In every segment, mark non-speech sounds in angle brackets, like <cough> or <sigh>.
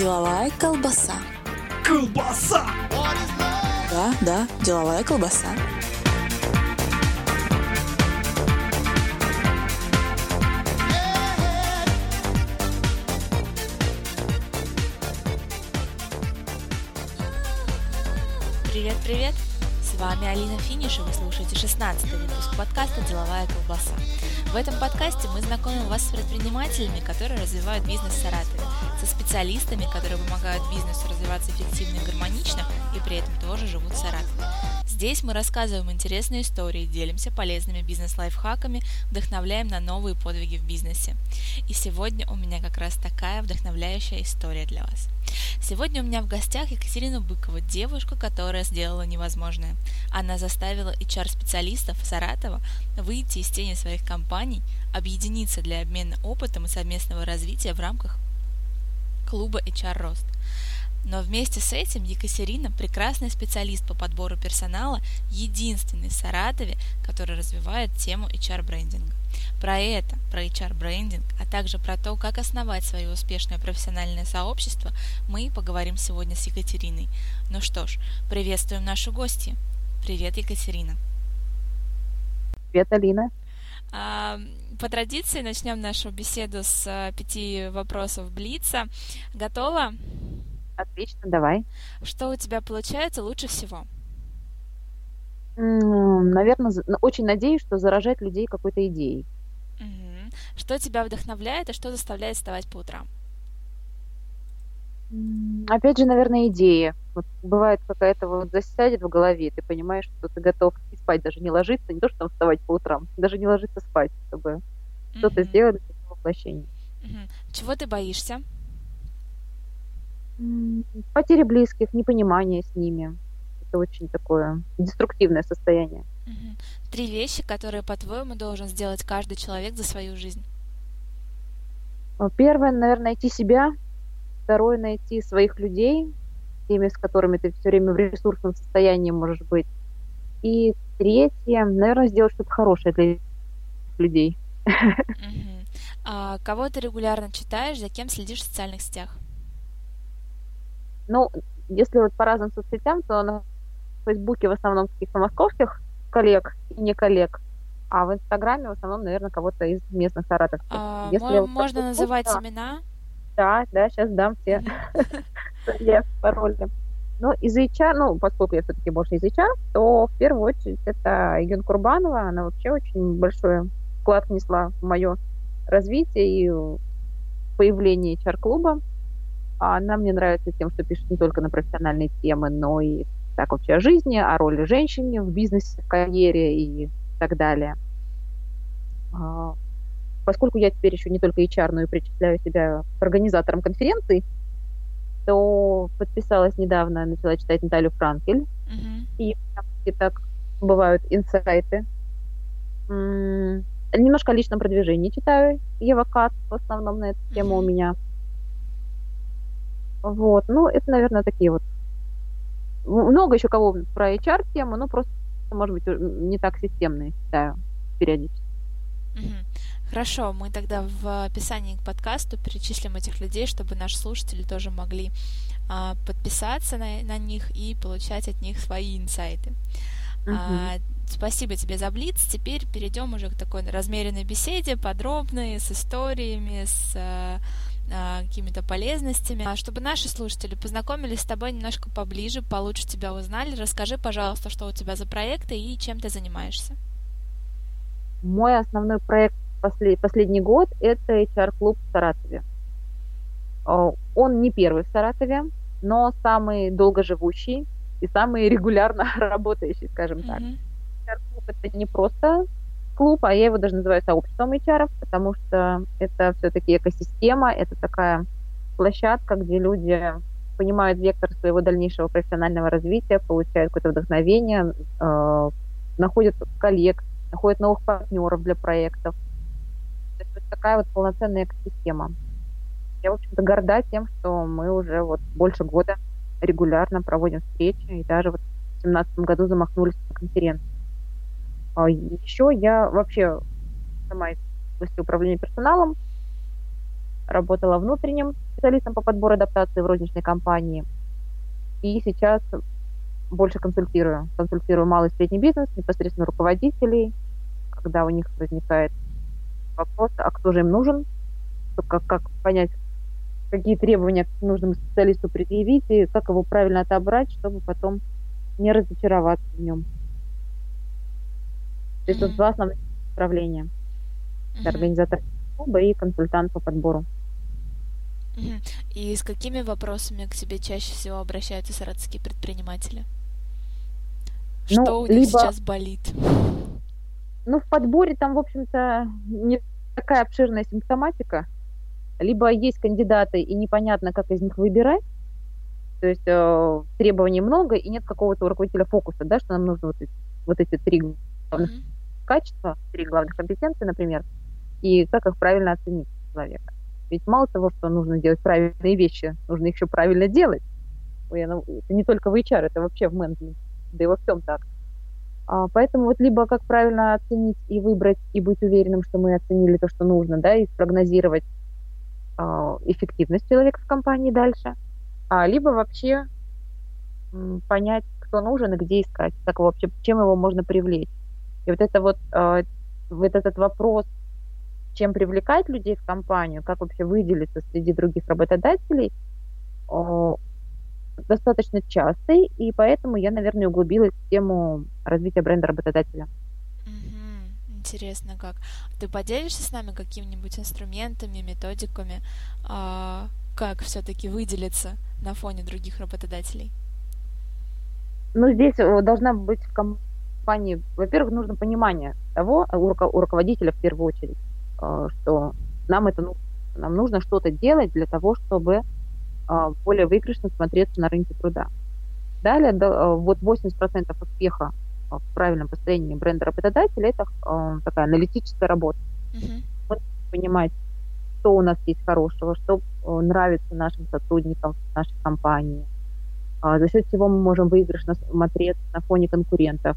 Деловая колбаса. Колбаса! Да, да, деловая колбаса. Привет, привет! С вами Алина Финиш, и вы слушаете 16 выпуск подкаста «Деловая колбаса». В этом подкасте мы знакомим вас с предпринимателями, которые развивают бизнес в Саратове, со специалистами, которые помогают бизнесу развиваться эффективно и гармонично, и при этом тоже живут в Саратове. Здесь мы рассказываем интересные истории, делимся полезными бизнес-лайфхаками, вдохновляем на новые подвиги в бизнесе. И сегодня у меня как раз такая вдохновляющая история для вас. Сегодня у меня в гостях Екатерина Быкова, девушка, которая сделала невозможное. Она заставила HR-специалистов Саратова выйти из тени своих компаний, объединиться для обмена опытом и совместного развития в рамках клуба HR Рост. Но вместе с этим Екатерина прекрасный специалист по подбору персонала, единственный в Саратове, который развивает тему HR-брендинга. Про это, про HR-брендинг, а также про то, как основать свое успешное профессиональное сообщество, мы поговорим сегодня с Екатериной. Ну что ж, приветствуем нашу гостью. Привет, Екатерина. Привет, Алина. По традиции начнем нашу беседу с а, пяти вопросов Блица. Готова? Отлично, давай. Что у тебя получается лучше всего? Наверное, ну, очень надеюсь, что заражать людей какой-то идеей. Что тебя вдохновляет и что заставляет вставать по утрам? Опять же, наверное, идея. Вот бывает какая-то вот засядет в голове, ты понимаешь, что ты готов и спать даже не ложиться, не то, что там вставать по утрам, даже не ложиться спать, чтобы что-то Мгм. сделать для своего воплощения. Мгм. Чего ты боишься? Потери близких, непонимание с ними. Это очень такое деструктивное состояние. Мгм. Три вещи, которые, по-твоему, должен сделать каждый человек за свою жизнь. А, Первое, наверное, найти себя. Второе, найти своих людей, теми, с которыми ты все время в ресурсном состоянии можешь быть. И третье, наверное, сделать что-то хорошее для людей. А кого ты регулярно читаешь, за кем следишь в социальных сетях? Ну, если вот по разным соцсетям, то на Фейсбуке в основном каких-то московских коллег и не коллег, а в Инстаграме в основном, наверное, кого-то из местных саратовцев. А, Если мо- вот можно называть имена? Да, да, сейчас дам все я <laughs> пароли. Ну, из HR, ну, поскольку я все-таки больше из HR, то в первую очередь это Егин Курбанова. Она вообще очень большой вклад внесла в мое развитие и появление HR-клуба. А Она мне нравится тем, что пишет не только на профессиональные темы, но и так вообще о жизни, о роли женщины в бизнесе, в карьере и так далее. А, Поскольку я теперь еще не только HR, но и причисляю себя к организаторам конференций, то подписалась недавно, начала читать Наталью Франкель. Мгм. И и так бывают инсайты. М, Немножко о личном продвижении читаю. Ева Кат в основном на эту тему у меня. Вот, ну, это, наверное, такие вот. Много еще кого про HR-тему, но просто, может быть, не так системные читаю периодически. Хорошо, мы тогда в описании к подкасту перечислим этих людей, чтобы наши слушатели тоже могли а, подписаться на, на них и получать от них свои инсайты. А, спасибо тебе за Блиц. Теперь перейдем уже к такой размеренной беседе, подробной, с историями, с а, а, какими-то полезностями. А, Чтобы наши слушатели познакомились с тобой немножко поближе, получше тебя узнали, расскажи, пожалуйста, что у тебя за проекты и чем ты занимаешься. Мой основной проект после- последний год– это HR-клуб в Саратове. О, Он не первый в Саратове, но самый долгоживущий и самый регулярно <laughs> работающий, скажем так. HR-клуб– это не просто клуб, а я его даже называю сообществом HR, потому что это все-таки экосистема, это такая площадка, где люди понимают вектор своего дальнейшего профессионального развития, получают какое-то вдохновение, э, находят коллег, находят новых партнеров для проектов. То есть вот такая вот полноценная экосистема. Я, в общем-то, горда тем, что мы уже вот больше года регулярно проводим встречи, и даже вот в 2017 году замахнулись на конференцию. А Еще я вообще сама из области управления персоналом, работала внутренним специалистом по подбору адаптации в розничной компании. И сейчас больше консультирую. Консультирую малый и средний бизнес, непосредственно руководителей, когда у них возникает вопрос, а кто же им нужен, как, как понять, какие требования к нужному специалисту предъявить и как его правильно отобрать, чтобы потом не разочароваться в нем. То есть mm-hmm. вот два основных направления. Mm-hmm. Организатор клуба и консультант по подбору. Mm-hmm. И с какими вопросами к тебе чаще всего обращаются саратовские предприниматели? Ну, Что у них либо... сейчас болит? Ну, в подборе там, в общем-то, не такая обширная симптоматика. Либо есть кандидаты, и непонятно, как из них выбирать. То есть э, требований много, и нет какого-то руководителя фокуса, да, что нам нужно вот эти, вот эти три главных mm-hmm. качества, три главных компетенции, например, и как их правильно оценить человека. Ведь мало того, что нужно делать правильные вещи, нужно их еще правильно делать. Ой, это не только в HR, это вообще в менеджменте, да и во всем так. А, поэтому вот либо как правильно оценить и выбрать, и быть уверенным, что мы оценили то, что нужно, да, и спрогнозировать эффективность человека в компании дальше, а, либо вообще понять, кто нужен и где искать, как вообще, чем его можно привлечь. И вот это вот, а, вот этот вопрос, чем привлекать людей в компанию, как вообще выделиться среди других работодателей, достаточно частый, и поэтому я, наверное, углубилась в тему развития бренда работодателя. Интересно как. Ты поделишься с нами какими-нибудь инструментами, методиками, а, как все-таки выделиться на фоне других работодателей? Ну, здесь э, должна быть в компании, во-первых, нужно понимание того, у, руководителя в первую очередь, э, что нам это нужно. Нам нужно что-то делать для того, чтобы а, более выигрышно смотреться на рынке труда. Далее, а, вот 80% успеха в правильном построении бренда работодателя – это такая аналитическая работа. Uh-huh. Вот понимать, что у нас есть хорошего, что нравится нашим сотрудникам нашей компании, за счет чего мы можем выигрышно смотреться на фоне конкурентов,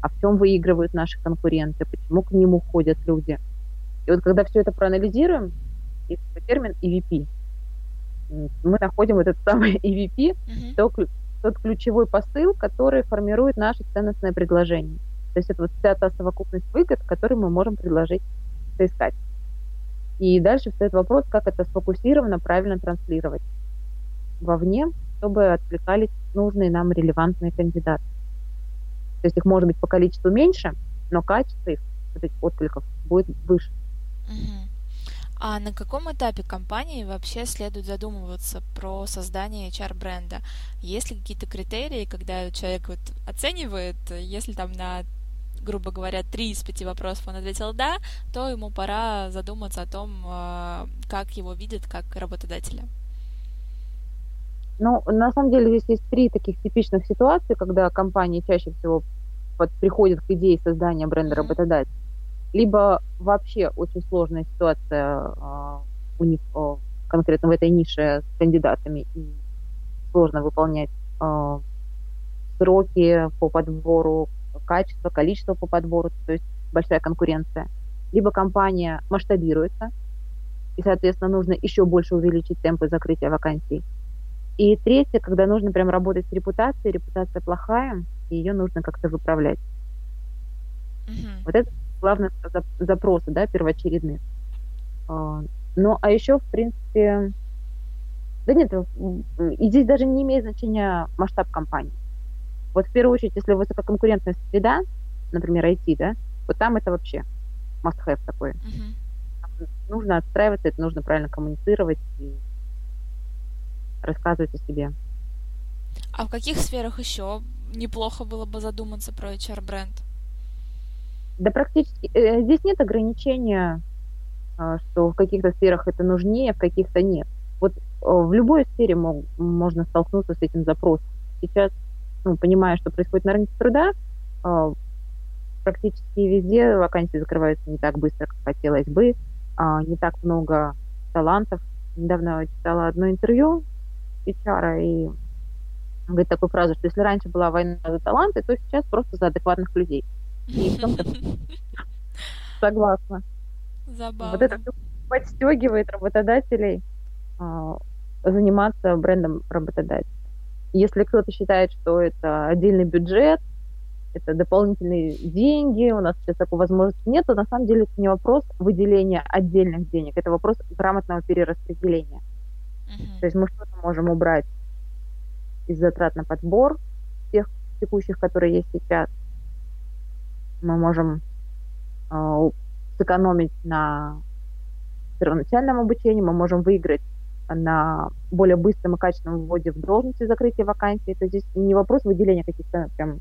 а в чем выигрывают наши конкуренты, почему к ним уходят люди. И вот когда все это проанализируем, есть термин EVP – мы находим этот самый EVP, uh-huh. то, тот ключевой посыл, который формирует наше ценностное предложение. То есть это вот вся та совокупность выгод, которые мы можем предложить соискать. И дальше встает вопрос, как это сфокусированно, правильно транслировать вовне, чтобы отвлекались нужные нам релевантные кандидаты. То есть их может быть по количеству меньше, но качество их, откликов, будет выше. Uh-huh. А на каком этапе компании вообще следует задумываться про создание HR-бренда? Есть ли какие-то критерии, когда человек вот оценивает, если там на грубо говоря, три из пяти вопросов он ответил «да», то ему пора задуматься о том, а, как его видят как работодателя. Ну, на самом деле здесь есть три таких типичных ситуации, когда компании чаще всего под, приходят к идее создания бренда работодателя либо вообще очень сложная ситуация э, у них э, конкретно в этой нише с кандидатами, и сложно выполнять э, сроки по подбору, качество, количество по подбору, то есть большая конкуренция. Либо компания масштабируется, и, соответственно, нужно еще больше увеличить темпы закрытия вакансий. И третье, когда нужно прям работать с репутацией, репутация плохая, и ее нужно как-то выправлять. Mm-hmm. Вот это главные запросы, да, первоочередные. А, ну, а еще, в принципе, да нет, и здесь даже не имеет значения масштаб компании. Вот в первую очередь, если высококонкурентная среда, например, IT, да, вот там это вообще must-have такой. Uh-huh. Нужно отстраиваться, это нужно правильно коммуницировать и рассказывать о себе. А в каких сферах еще неплохо было бы задуматься про HR-бренд? Да практически э, здесь нет ограничения, э, что в каких-то сферах это нужнее, в каких-то нет. Вот э, в любой сфере мог, можно столкнуться с этим запросом. Сейчас, ну, понимая, что происходит на рынке труда, э, практически везде вакансии закрываются не так быстро, как хотелось бы, э, не так много талантов. Недавно читала одно интервью HR, и говорит такую фразу, что если раньше была война за таланты, то сейчас просто за адекватных людей. <laughs> Согласна. Забавно. Вот это подстегивает работодателей а, заниматься брендом работодателя. Если кто-то считает, что это отдельный бюджет, это дополнительные деньги, у нас сейчас такой возможности нет, то на самом деле это не вопрос выделения отдельных денег, это вопрос грамотного перераспределения. Uh-huh. То есть мы что-то можем убрать из затрат на подбор тех текущих, которые есть сейчас. Мы можем э, сэкономить на первоначальном обучении, мы можем выиграть на более быстром и качественном вводе в должности закрытия вакансий. Это здесь не вопрос выделения каких-то прям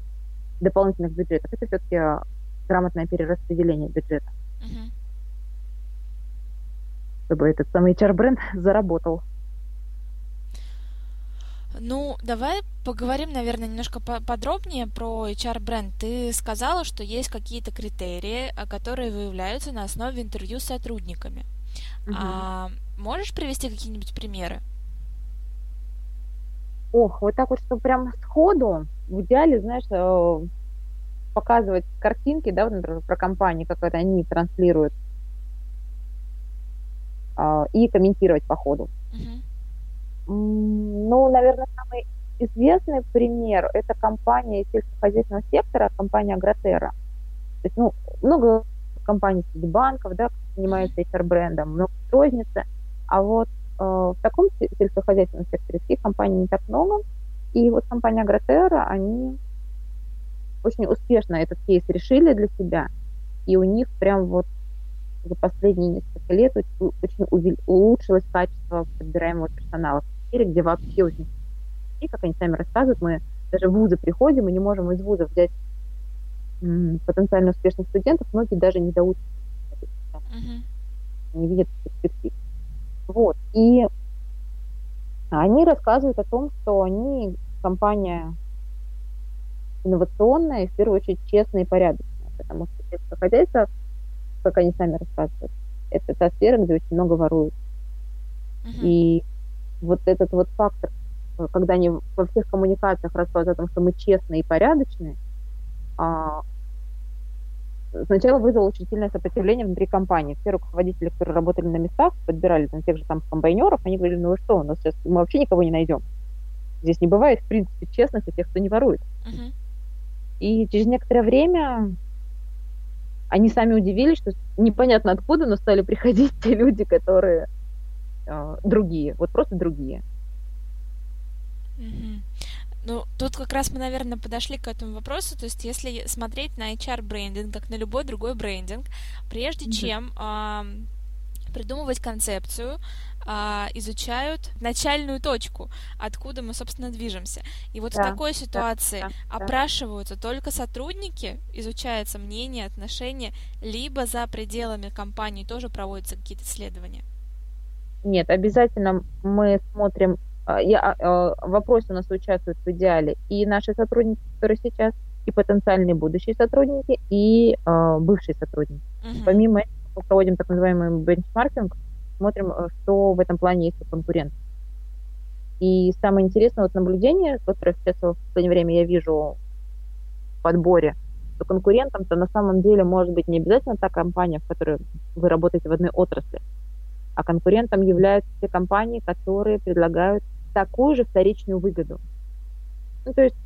дополнительных бюджетов. Это все-таки грамотное перераспределение бюджета. Uh-huh. Чтобы этот самый HR-бренд <laughs> заработал. Ну, давай поговорим, наверное, немножко подробнее про HR-бренд. Ты сказала, что есть какие-то критерии, которые выявляются на основе интервью с сотрудниками. Угу. А, можешь привести какие-нибудь примеры? Ох, вот так вот, что прям сходу, в идеале, знаешь, э, показывать картинки, да, вот, например, про компании, как это они транслируют, а, и комментировать по ходу. Uh-huh. Ну, наверное, самый известный пример – это компания сельскохозяйственного сектора, компания Агротера. То есть, ну, много компаний среди банков, да, занимаются HR-брендом, много розницы. А вот э, в таком сельскохозяйственном секторе таких компаний не так много. И вот компания Агротера, они очень успешно этот кейс решили для себя. И у них прям вот за последние несколько лет очень улучшилось качество подбираемого персонала сфере, где вообще очень... И, как они сами рассказывают, мы даже в вузы приходим, мы не можем из вузов взять потенциально успешных студентов, многие даже не доучатся. Uh-huh. Не видят перспектив. Вот. И они рассказывают о том, что они компания инновационная и, в первую очередь, честная и порядочная, потому что сельское хозяйство, как они сами рассказывают, это та сфера, где очень много воруют. Uh-huh. И вот этот вот фактор, э, когда они во всех коммуникациях рассказывают о том, что мы честные и порядочные, а, сначала вызвало очень сильное сопротивление внутри компании. Все руководители, которые работали на местах, подбирали там тех же там комбайнеров, они говорили, ну вы что, у нас сейчас мы вообще никого не найдем. Здесь не бывает, в принципе, честных тех, кто не ворует. Uh-huh. И через некоторое время они сами удивились, что непонятно откуда, но стали приходить те люди, которые э, другие, вот просто другие. Mm-hmm. Ну, тут как раз мы, наверное, подошли к этому вопросу. То есть, если смотреть на HR-брендинг, как на любой другой брендинг, прежде mm-hmm. чем э, придумывать концепцию, а, изучают начальную точку, откуда мы, собственно, движемся. И вот да, в такой ситуации да, да, опрашиваются да. только сотрудники, изучается мнение, отношения, либо за пределами компании тоже проводятся какие-то исследования. Нет, обязательно мы смотрим, а, я, а, в вопросе у нас участвуют в идеале и наши сотрудники, которые сейчас, и потенциальные будущие сотрудники, и э, бывшие сотрудники. Угу. Помимо этого мы проводим так называемый бенчмаркинг, смотрим, э, что в этом плане есть у конкурентов. И самое интересное вот наблюдение, которое сейчас в последнее время я вижу в подборе, что конкурентом-то на самом деле может быть не обязательно та компания, в которой вы работаете в одной отрасли, а конкурентом являются те компании, которые предлагают такую же вторичную выгоду. Ну, то есть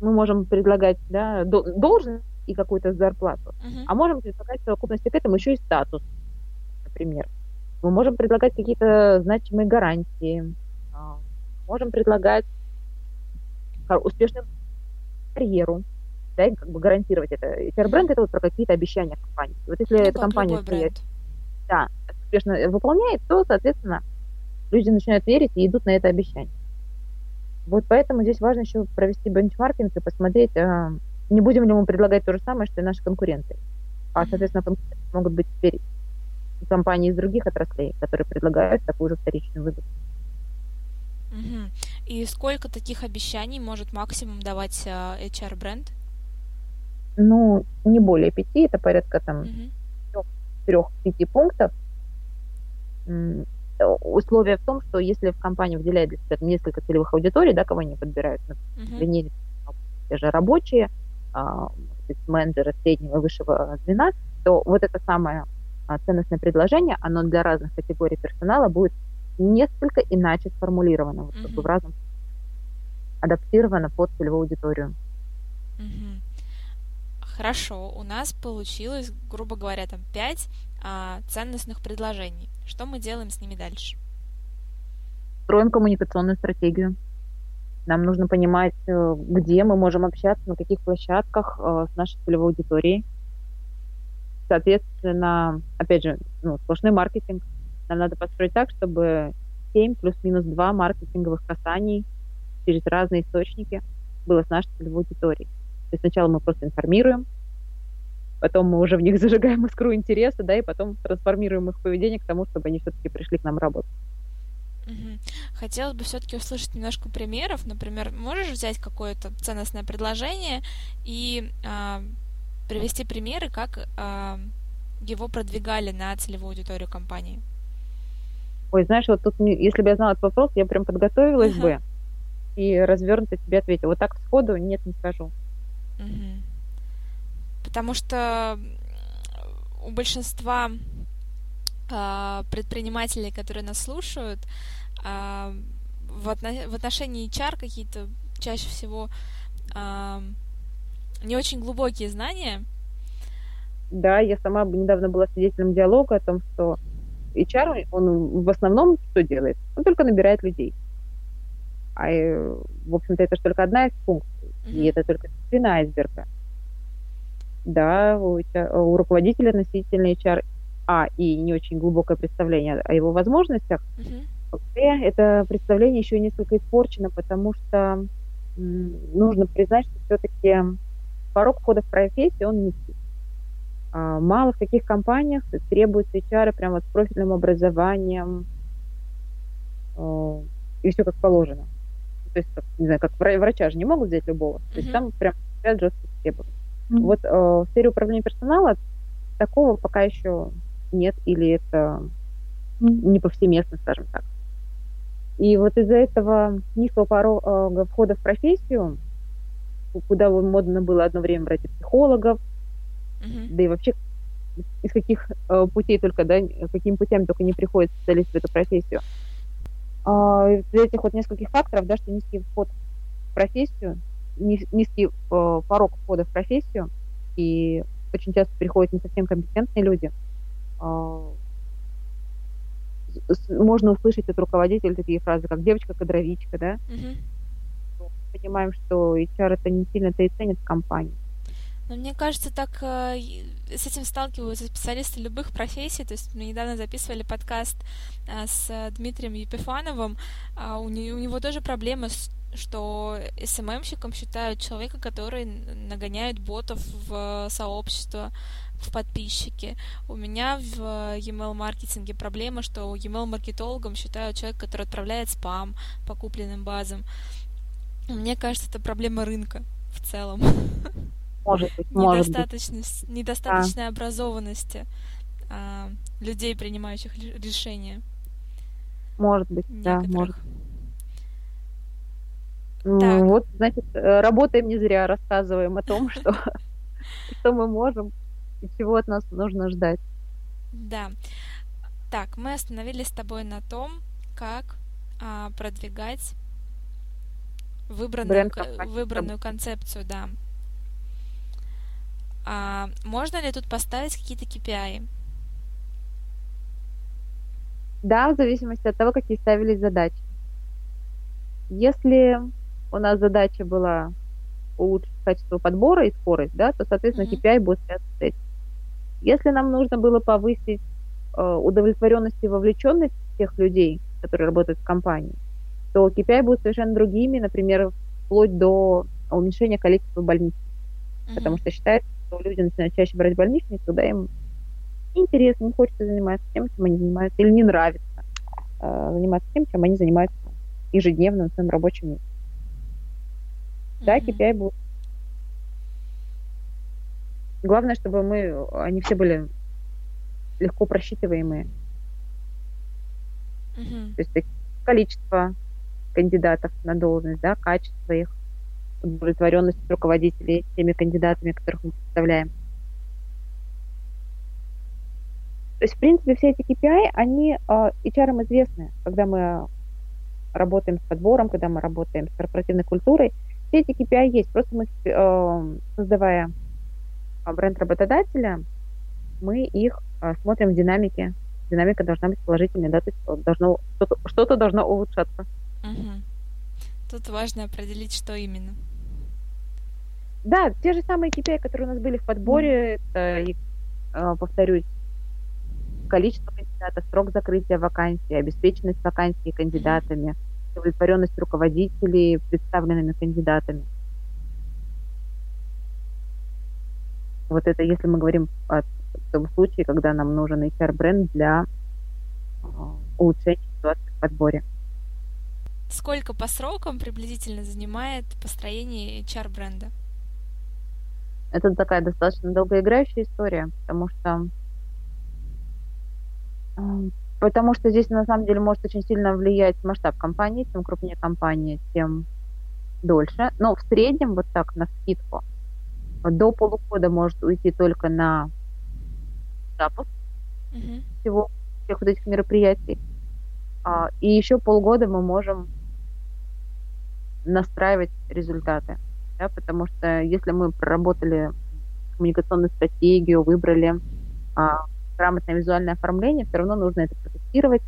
мы можем предлагать да, должность и какую-то зарплату, uh-huh. а можем предлагать в совокупности к этому еще и статус, например. Мы можем предлагать какие-то значимые гарантии, а, можем предлагать успешную карьеру, да, и как бы гарантировать это. HR-бренд это вот про какие-то обещания компании. Вот если ну, эта компания да, успешно выполняет, то, соответственно, люди начинают верить и идут на это обещание. Вот поэтому здесь важно еще провести бенчмаркинг и посмотреть, а, не будем ли мы предлагать то же самое, что и наши конкуренты. А, соответственно, конкуренты могут быть теперь компании из других отраслей, которые предлагают такую же вторичную выгоду. Угу. И сколько таких обещаний может максимум давать uh, HR-бренд? Ну, не более пяти, это порядка там угу. трех-пяти пунктов. Условие в том, что если в компании выделяет для себя несколько целевых аудиторий, да, кого они подбирают, например, угу. те же рабочие, а, менеджеры среднего и высшего звена, то вот это самое а, ценностное предложение, оно для разных категорий персонала будет несколько иначе сформулировано, вот, как бы в разном адаптировано под целевую аудиторию. Мгм. Хорошо, у нас получилось, грубо говоря, там пять а, ценностных предложений. Что мы делаем с ними дальше? Строим коммуникационную стратегию. Нам нужно понимать, э, где мы можем общаться, на каких площадках э, с нашей целевой аудиторией. Соответственно, опять же, ну, сплошной маркетинг. Нам надо построить так, чтобы 7 плюс-минус 2 маркетинговых касаний через разные источники было с нашей целевой аудиторией. То есть сначала мы просто информируем, потом мы уже в них <laughs> зажигаем искру интереса, да, и потом трансформируем их поведение к тому, чтобы они все-таки пришли к нам работать. Хотелось бы все-таки услышать немножко примеров. Например, можешь взять какое-то ценностное предложение и а, привести примеры, как а, его продвигали на целевую аудиторию компании? Ой, знаешь, вот тут, если бы я знала этот вопрос, я прям подготовилась Ага. бы и развернуто тебе ответила. Вот так сходу нет, не скажу. Мгм. Потому что у большинства а, предпринимателей, которые нас слушают, а, в, отно- в отношении HR какие-то чаще всего а, не очень глубокие знания. Да, я сама недавно была свидетелем диалога о том, что HR, он в основном что делает? Он только набирает людей. А, э, в общем-то, это же только одна из функций. И Мгм. это только вершина айсберга. Да, у, HR у руководителя относительно HR, а, и не очень глубокое представление о его возможностях, Мгм. Б, это представление еще несколько испорчено, потому что м, нужно признать, что все-таки порог входа в профессию, он низкий. А, Мало в каких компаниях требуются HR прям вот с профильным образованием э, и все как положено. То есть, как, не знаю, как вра- врача же не могут взять любого. То есть там прям стоят жесткие требования. Вот э, в сфере управления персонала такого пока еще нет, или это не повсеместно, скажем так. И вот из-за этого низкого порога входа в профессию, куда модно было одно время брать и психологов, Мгм. да и вообще из каких э, путей только, да, какими путями только не приходит специалист в эту профессию. А, из этих вот нескольких факторов, да, что низкий вход в профессию, низ- низкий э, порог входа в профессию, и очень часто приходят не совсем компетентные люди, с- можно услышать от руководителя такие фразы, как девочка-кадровичка, да, Мгм. Понимаем, что HR это не сильно-то и ценят в компании. Но мне кажется, так э, с этим сталкиваются специалисты любых профессий. То есть мы недавно записывали подкаст э, с Дмитрием Епифановым. а у, не- у него тоже проблема, с- что СММщиком считают человека, который нагоняет ботов в сообщество, в подписчики. У меня в email-маркетинге проблема, что email-маркетологом считают человека, который отправляет спам по купленным базам. Мне кажется, это проблема рынка в целом. Может быть, <laughs> может быть. недостаточность, недостаточной образованности а, людей, принимающих решения Может быть, да, может. некоторых. М, Так. Вот, значит, э, работаем не зря, рассказываем о том, <laughs> что, что мы можем и чего от нас нужно ждать. Да. Так, мы остановились с тобой на том, как а, продвигать выбранную, выбранную концепцию, да. А, можно ли тут поставить какие-то KPI? Да, в зависимости от того, какие ставились задачи. Если у нас задача была улучшить качество подбора и скорость, да, то, соответственно, Мгм. KPI будет связан с этим. Если нам нужно было повысить э, удовлетворенность и вовлеченность тех людей, которые работают в компании, то KPI будут совершенно другими, например, вплоть до уменьшения количества больниц. Потому Мгм. что считается, что люди начинают чаще брать больничные, когда им интересно, не хочется заниматься тем, чем они занимаются, или не нравится э, заниматься тем, чем они занимаются ежедневно на своем рабочем месте. Да, Мгм. KPI будут. Главное, чтобы мы, они все были легко просчитываемые. Мгм. То есть количество кандидатов на должность, да, качество их, удовлетворенность руководителей теми кандидатами, которых мы представляем. То есть, в принципе, все эти KPI, они э, HR известны, когда мы работаем с подбором, когда мы работаем с корпоративной культурой. Все эти KPI есть, просто мы, э, создавая бренд работодателя, мы их э, смотрим в динамике. Динамика должна быть положительной, да, то есть что-то, что-то должно улучшаться. Угу. Тут важно определить, что именно. Да, те же самые KPI, которые у нас были в подборе, это, э, повторюсь, количество кандидатов, срок закрытия вакансии, обеспеченность вакансий кандидатами, удовлетворенность руководителей представленными кандидатами. Вот это если мы говорим о том случае, когда нам нужен HR-бренд для э, улучшения ситуации в подборе. Сколько по срокам приблизительно занимает построение HR-бренда? Это такая достаточно долгоиграющая история, потому что потому что здесь на самом деле может очень сильно влиять масштаб компании. Чем крупнее компания, тем дольше. Но в среднем, вот так, на скидку, до полугода может уйти только на запуск mm-hmm. всего всех вот этих мероприятий. А, и еще полгода мы можем настраивать результаты. Да, потому что если мы проработали коммуникационную стратегию, выбрали а, грамотное визуальное оформление, все равно нужно это протестировать.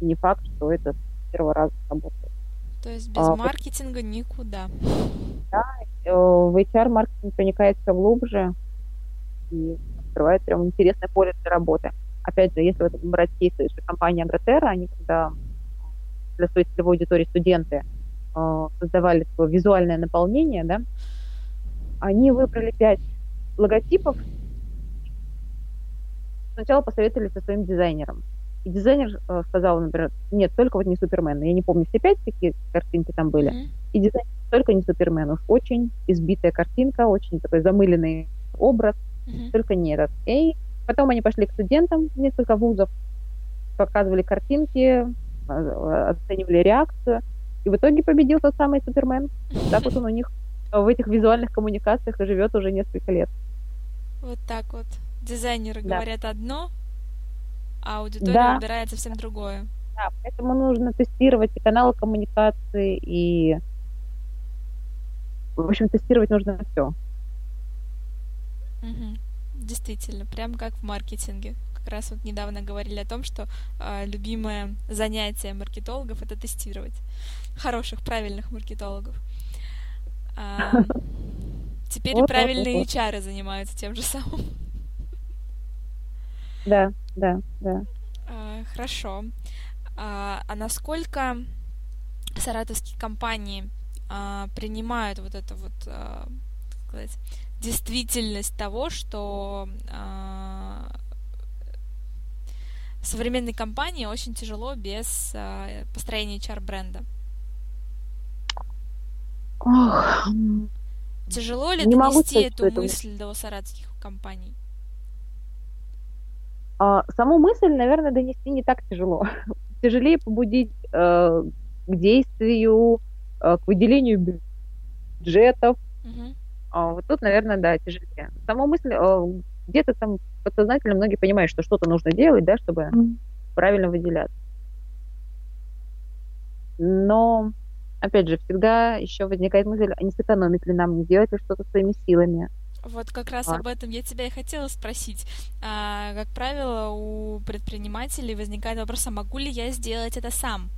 И не факт, что это с первого раза работает. То есть без а, маркетинга никуда. Да, э, в HR маркетинг проникает все глубже и открывает прям интересное поле для работы. Опять же, если вот брать кейсы, что компания Агротера, они когда для своей целевой аудитории студенты создавали такое визуальное наполнение, да, они выбрали пять логотипов, сначала посоветовали со своим дизайнером. И дизайнер э, сказал, например, нет, только вот не Супермен. Я не помню, все пять какие картинки там были. Mm-hmm. И дизайнер только не Супермен. Уж очень избитая картинка, очень такой замыленный образ, mm-hmm. только не этот. И потом они пошли к студентам, несколько вузов, показывали картинки, э, оценивали реакцию. И в итоге победил тот самый Супермен. Так вот он у них в этих визуальных коммуникациях и живет уже несколько лет. Вот так вот. Дизайнеры да. говорят одно, а аудитория да. выбирает совсем другое. Да, поэтому нужно тестировать и каналы коммуникации, и в общем, тестировать нужно все. Угу. Действительно, прям как в маркетинге. Как раз вот недавно говорили о том, что э, любимое занятие маркетологов это тестировать хороших, правильных маркетологов. А, <laughs> теперь вот, правильные вот, вот. HR занимаются тем же самым. Да, да, да. А, хорошо. А, а насколько саратовские компании а, принимают вот это вот, а, сказать, действительность того, что а, современной компании очень тяжело без а, построения HR-бренда? Ох, Тяжело ли не донести эту мысль до саратовских компаний? А, саму мысль, наверное, донести не так тяжело. <laughs> Тяжелее побудить э, к действию, э, к выделению бюджетов. Mm-hmm. А, вот тут, наверное, да, тяжелее. Саму мысль, э, где-то там подсознательно многие понимают, что что-то нужно делать, да, чтобы mm-hmm. правильно выделяться. Но, опять же, всегда еще возникает мысль, а не сэкономить ли нам, не делать ли что-то своими силами. Вот как раз а. об этом я тебя и хотела спросить. А, как правило, у предпринимателей возникает вопрос, а могу ли я сделать это сам?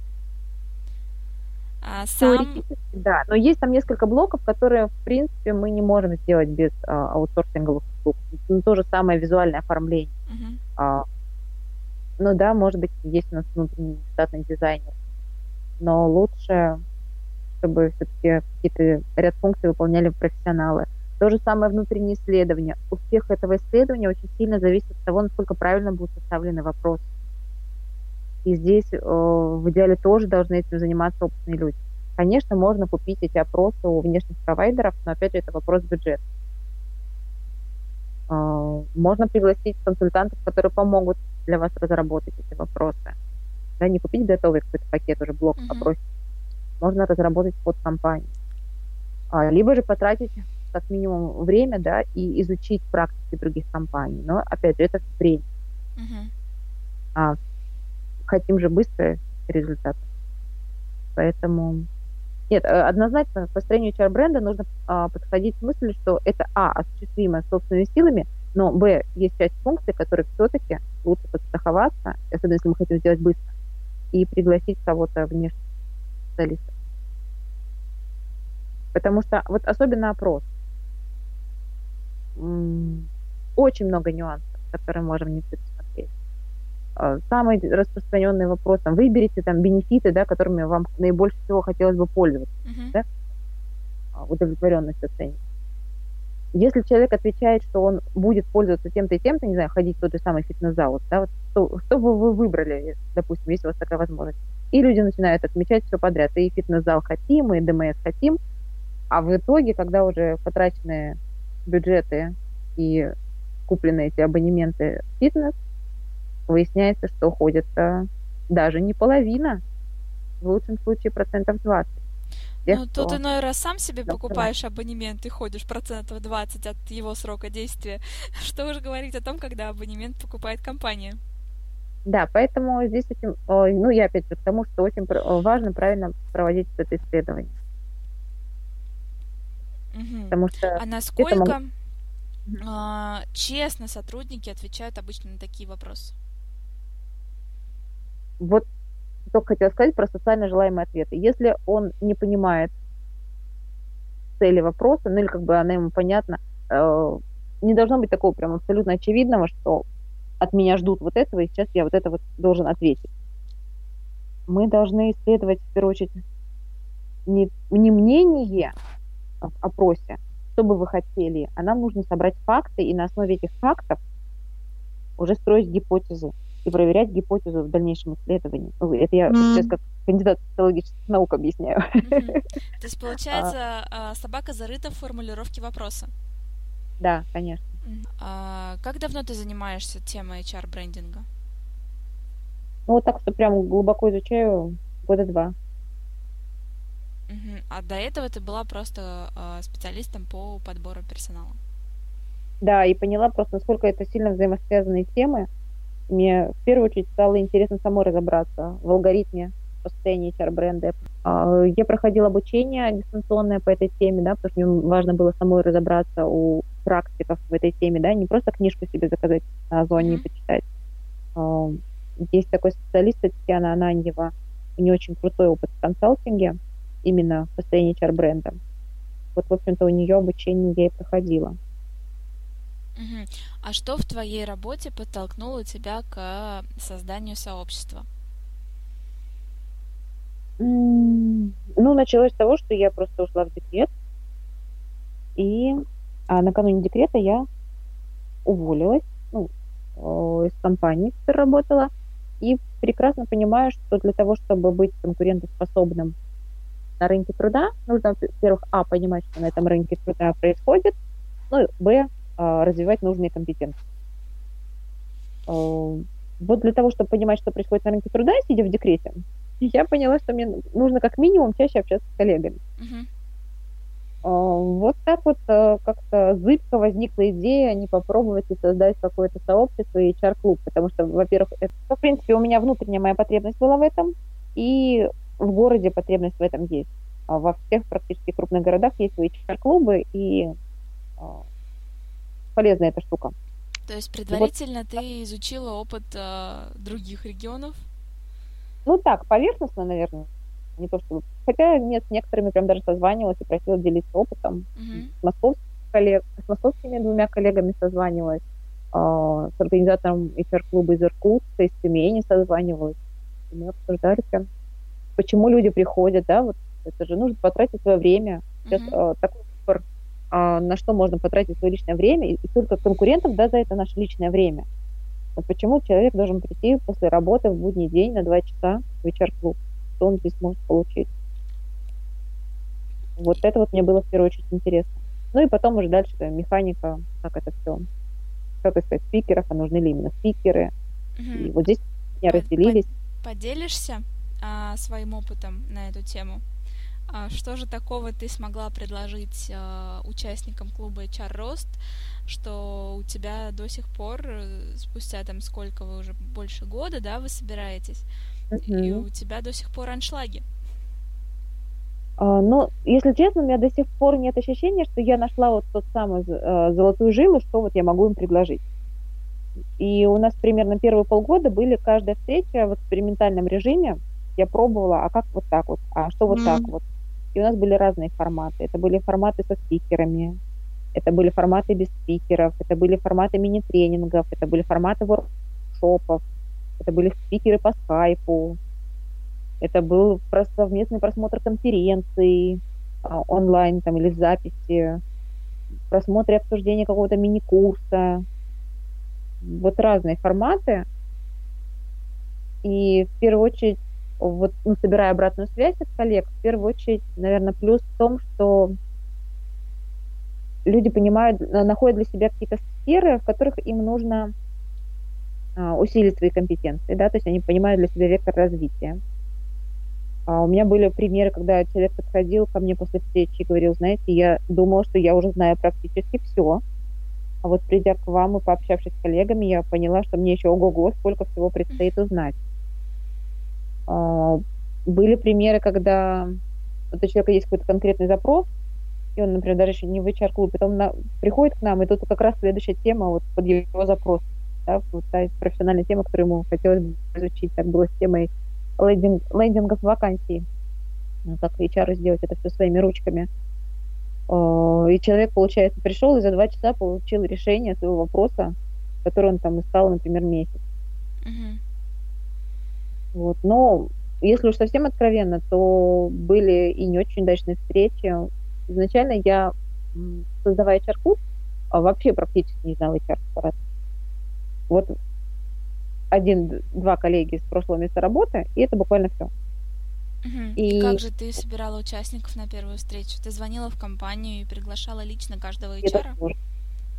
А сам... Да, но есть там несколько блоков, которые, в принципе, мы не можем сделать без а, аутсорсинговых услуг. Ну, то же самое визуальное оформление. Uh-huh. А, ну да, может быть, есть у нас внутренний штатный дизайнер, но лучше, чтобы все-таки какие-то ряд функций выполняли профессионалы. То же самое внутреннее исследование. Успех этого исследования очень сильно зависит от того, насколько правильно будут составлены вопросы. И здесь э, в идеале тоже должны этим заниматься опытные люди. Конечно, можно купить эти опросы у внешних провайдеров, но опять же это вопрос бюджета. Э, можно пригласить консультантов, которые помогут для вас разработать эти вопросы. Да, не купить готовый какой-то пакет, уже блок mm-hmm. опросов. Можно разработать под компанию. А, либо же потратить как минимум время, да, и изучить практики других компаний. Но, опять же, это время. Угу. а хотим же быстрый результат. Поэтому нет, э, однозначно к построению HR-бренда нужно а, подходить с мыслью, что это, а, осуществимо собственными силами, но, б, есть часть функций, которые все-таки лучше подстраховаться, особенно если мы хотим сделать быстро, и пригласить кого-то внешне специалиста. Потому что вот особенно опрос. Очень много нюансов, которые можем не предусмотреть. А, самый распространенный вопрос, там, выберите там бенефиты, да, которыми вам наибольше всего хотелось бы пользоваться, uh-huh. да, а, удовлетворенность оценить. Если человек отвечает, что он будет пользоваться тем-то и тем-то, не знаю, ходить в тот же самый фитнес-зал, да, вот, что, что бы вы выбрали, допустим, если у вас такая возможность. И люди начинают отмечать все подряд. И фитнес-зал хотим, и ДМС хотим. А в итоге, когда уже потраченные бюджеты и куплены эти абонементы в фитнес, выясняется, что ходит даже не половина, в лучшем случае процентов 20. Тех, ну, тут иной раз сам себе покупаешь абонемент и ходишь процентов 20 от его срока действия. <laughs> Что уже говорить о том, когда абонемент покупает компания. Да, поэтому здесь очень, ну, я опять же к тому, что очень важно правильно проводить это исследование. Угу. Потому что а насколько это мог... а, честно сотрудники отвечают обычно на такие вопросы? Вот только хотела сказать про социально желаемые ответы. Если он не понимает цели вопроса, ну или как бы она ему понятна, э, не должно быть такого прям абсолютно очевидного, что от меня ждут вот этого, и сейчас я вот это вот должен ответить. Мы должны исследовать, в первую очередь, не, не мнение в опросе, что бы вы хотели, а нам нужно собрать факты и на основе этих фактов уже строить гипотезы и проверять гипотезу в дальнейшем исследовании. Это я mm. сейчас как кандидат социологических наук объясняю. Mm-hmm. <laughs> То есть, получается, а, собака зарыта в формулировке вопроса. Да, конечно. А как давно ты занимаешься темой HR-брендинга? Ну, вот так, что прям глубоко изучаю года два. Uh-huh. А до этого ты была просто э, специалистом по подбору персонала? Да, и поняла просто, насколько это сильно взаимосвязанные темы, мне в первую очередь стало интересно самой разобраться в алгоритме построения HR-бренда. А, я проходила обучение дистанционное по этой теме, да, потому что мне важно было самой разобраться у практиков в этой теме, да, не просто книжку себе заказать на зоне и почитать. А, есть такой специалист, Татьяна Ананьева, у нее очень крутой опыт в консалтинге, именно в построении HR-бренда. Вот, в общем-то, у нее обучение я и проходила. Угу. А что в твоей работе подтолкнуло тебя к созданию сообщества? Ну, началось с того, что я просто ушла в декрет. И а накануне декрета я уволилась ну, из компании, в работала. И прекрасно понимаю, что для того, чтобы быть конкурентоспособным на рынке труда, нужно, во-первых, а, понимать, что на этом рынке труда происходит, ну, б, развивать нужные компетенции. А, вот для того, чтобы понимать, что происходит на рынке труда, сидя в декрете, я поняла, что мне нужно как минимум чаще общаться с коллегами. Uh-huh. Вот так вот как-то зыбко возникла идея не попробовать и создать какое-то сообщество и HR-клуб, потому что, во-первых, это, в принципе, у меня внутренняя моя потребность была в этом, и в городе потребность в этом есть. Во всех практически крупных городах есть HR-клубы, и полезная эта штука. То есть предварительно вот. ты изучила опыт э, других регионов? Ну так, поверхностно, наверное. Не то чтобы. Хотя нет, с некоторыми прям даже созванивалась и просила делиться опытом. Uh-huh. С, московскими коллег... с московскими двумя коллегами созванивалась. Э, с организатором HR-клуба из Иркутска, из Тюмени созванивалась. И мы обсуждали прям, почему люди приходят, да, вот это же нужно потратить свое время. Сейчас uh-huh. э, такой выбор на что можно потратить свое личное время, и, только конкурентам да, за это наше личное время. Вот почему человек должен прийти после работы в будний день на два часа в вечер-клуб? Что он здесь может получить? Вот это вот мне было в первую очередь интересно. Ну и потом уже дальше механика, как это все, как искать спикеров, а нужны ли именно спикеры. Угу. И вот здесь не разделились. Поделишься а, своим опытом на эту тему? А что же такого ты смогла предложить э, участникам клуба HR Рост, что у тебя до сих пор, э, спустя там сколько вы уже больше года, да, вы собираетесь, mm-hmm. и у тебя до сих пор аншлаги? А, ну, если честно, у меня до сих пор нет ощущения, что я нашла вот тот самый э, золотую жилу, что вот я могу им предложить. И у нас примерно первые полгода были каждая встреча в экспериментальном режиме. Я пробовала, а как вот так вот, а что вот mm-hmm. так вот. И у нас были разные форматы. Это были форматы со спикерами, это были форматы без спикеров, это были форматы мини-тренингов, это были форматы воркшопов, это были спикеры по скайпу, это был совместный просмотр конференции а, онлайн там, или записи, просмотр и обсуждение какого-то мини-курса. Вот разные форматы. И в первую очередь вот, ну, собирая обратную связь от коллег, в первую очередь, наверное, плюс в том, что люди понимают, находят для себя какие-то сферы, в которых им нужно а, усилить свои компетенции, да, то есть они понимают для себя вектор развития. А у меня были примеры, когда человек подходил ко мне после встречи и говорил, знаете, я думала, что я уже знаю практически все, а вот придя к вам и пообщавшись с коллегами, я поняла, что мне еще ого-го, сколько всего предстоит узнать. А, были примеры, когда вот у человека есть какой-то конкретный запрос, и он, например, даже еще не в HR-клуб, потом на, приходит к нам, и тут как раз следующая тема вот под его запрос. Да, вот та профессиональная тема, которую ему хотелось бы изучить. Так было с темой лендинг, лендингов вакансий. Ну, как HR сделать это все своими ручками. А, и человек, получается, пришел и за два часа получил решение своего вопроса, который он там искал, например, месяц. Uh-huh. Вот. Но если уж совсем откровенно, то были и не очень удачные встречи. Изначально я, создавая HR-клуб, а вообще практически не знала HR-аппарат. Вот один-два коллеги из прошлого места работы, и это буквально все. Угу. И как же ты собирала участников на первую встречу? Ты звонила в компанию и приглашала лично каждого HR? Это тоже.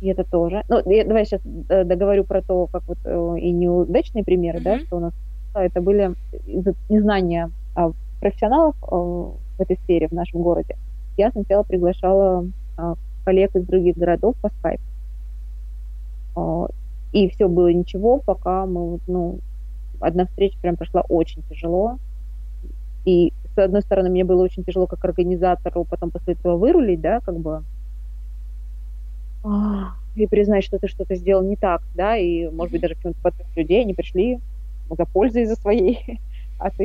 И это тоже. Ну, я, давай сейчас э, договорю про то, как вот э, и неудачные примеры, угу. да, что у нас это были незнания а, профессионалов а, в этой сфере в нашем городе. Я сначала приглашала а, коллег из других городов по скайпу. И все было ничего, пока мы, ну, одна встреча прям прошла очень тяжело. И, с одной стороны, мне было очень тяжело как организатору потом после этого вырулить, да, как бы, и признать, что ты что-то сделал не так, да, и, может быть, даже почему-то людей, они пришли, за пользой за своей, <laughs> а ты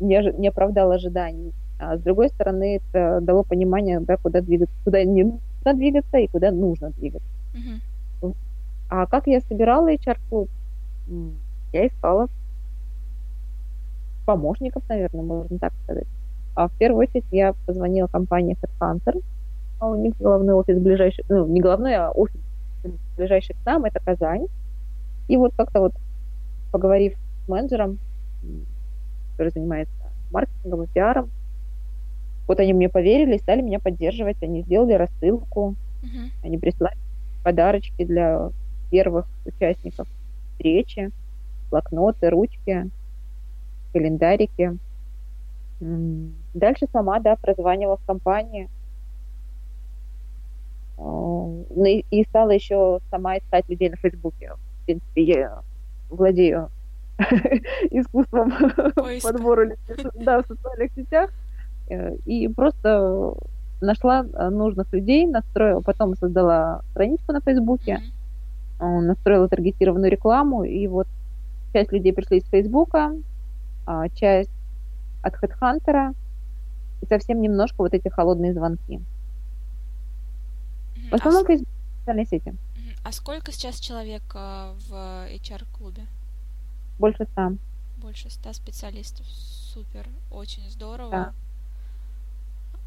не, не оправдал ожиданий. А с другой стороны, это дало понимание, да, куда двигаться, куда не нужно двигаться и куда нужно двигаться. Uh-huh. А как я собирала HR-клуб? Я искала помощников, наверное, можно так сказать. А в первую очередь я позвонила компании Headhunter. А у них главный офис ближайший, ну, не главный, а офис ближайший к нам, это Казань. И вот как-то вот поговорив с менеджером, который занимается маркетингом и пиаром, вот они мне поверили, стали меня поддерживать, они сделали рассылку, uh-huh. они прислали подарочки для первых участников встречи, блокноты, ручки, календарики. Дальше сама, да, прозванивала в компании. Ну и стала еще сама искать людей на Фейсбуке. В принципе, я владею <laughs> искусством подбора да, в социальных сетях. Э, и просто нашла э, нужных людей, настроила, потом создала страничку на Фейсбуке, mm-hmm. настроила таргетированную рекламу, и вот часть людей пришли из Фейсбука, а часть от HeadHunter, и совсем немножко вот эти холодные звонки. В основном а Facebook социальные сети. А сколько сейчас человек в HR-клубе? Больше ста. Больше ста специалистов. Супер, очень здорово. Да.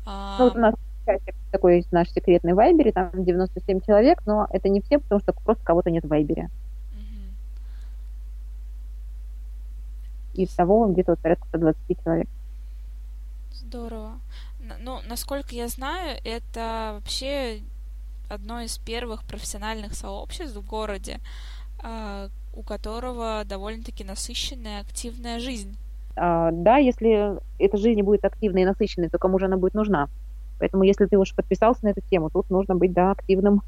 А... Ну, вот у нас такой есть наш секретный вайбере, там 97 человек, но это не все, потому что просто кого-то нет в вайбере. Угу. И того где-то вот порядка 120 человек. Здорово. Ну, насколько я знаю, это вообще одно из первых профессиональных сообществ в городе, а, у которого довольно-таки насыщенная активная жизнь. А, да, если эта жизнь будет активной и насыщенной, то кому же она будет нужна? Поэтому если ты уж подписался на эту тему, тут нужно быть, да, активным.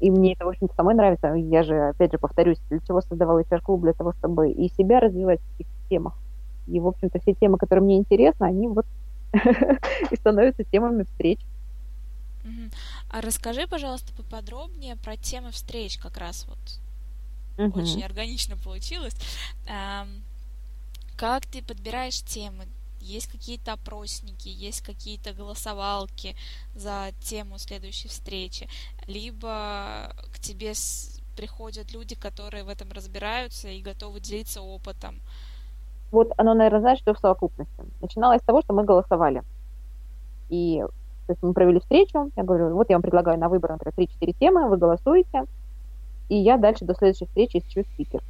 И мне это, в общем-то, самой нравится. Я же, опять же, повторюсь, для чего создавала HR-клуб? Для того, чтобы и себя развивать в этих темах. И, в общем-то, все темы, которые мне интересны, они вот <laughs> и становятся темами встреч. А расскажи, пожалуйста, поподробнее про темы встреч как раз вот. Угу. Очень органично получилось. Как ты подбираешь темы? Есть какие-то опросники, есть какие-то голосовалки за тему следующей встречи, либо к тебе приходят люди, которые в этом разбираются и готовы делиться опытом. Вот оно, наверное, знаешь, что в совокупности. Начиналось с того, что мы голосовали. И то есть мы провели встречу, я говорю, вот я вам предлагаю на выбор, например, 3-4 темы, вы голосуете, и я дальше до следующей встречи ищу спикер.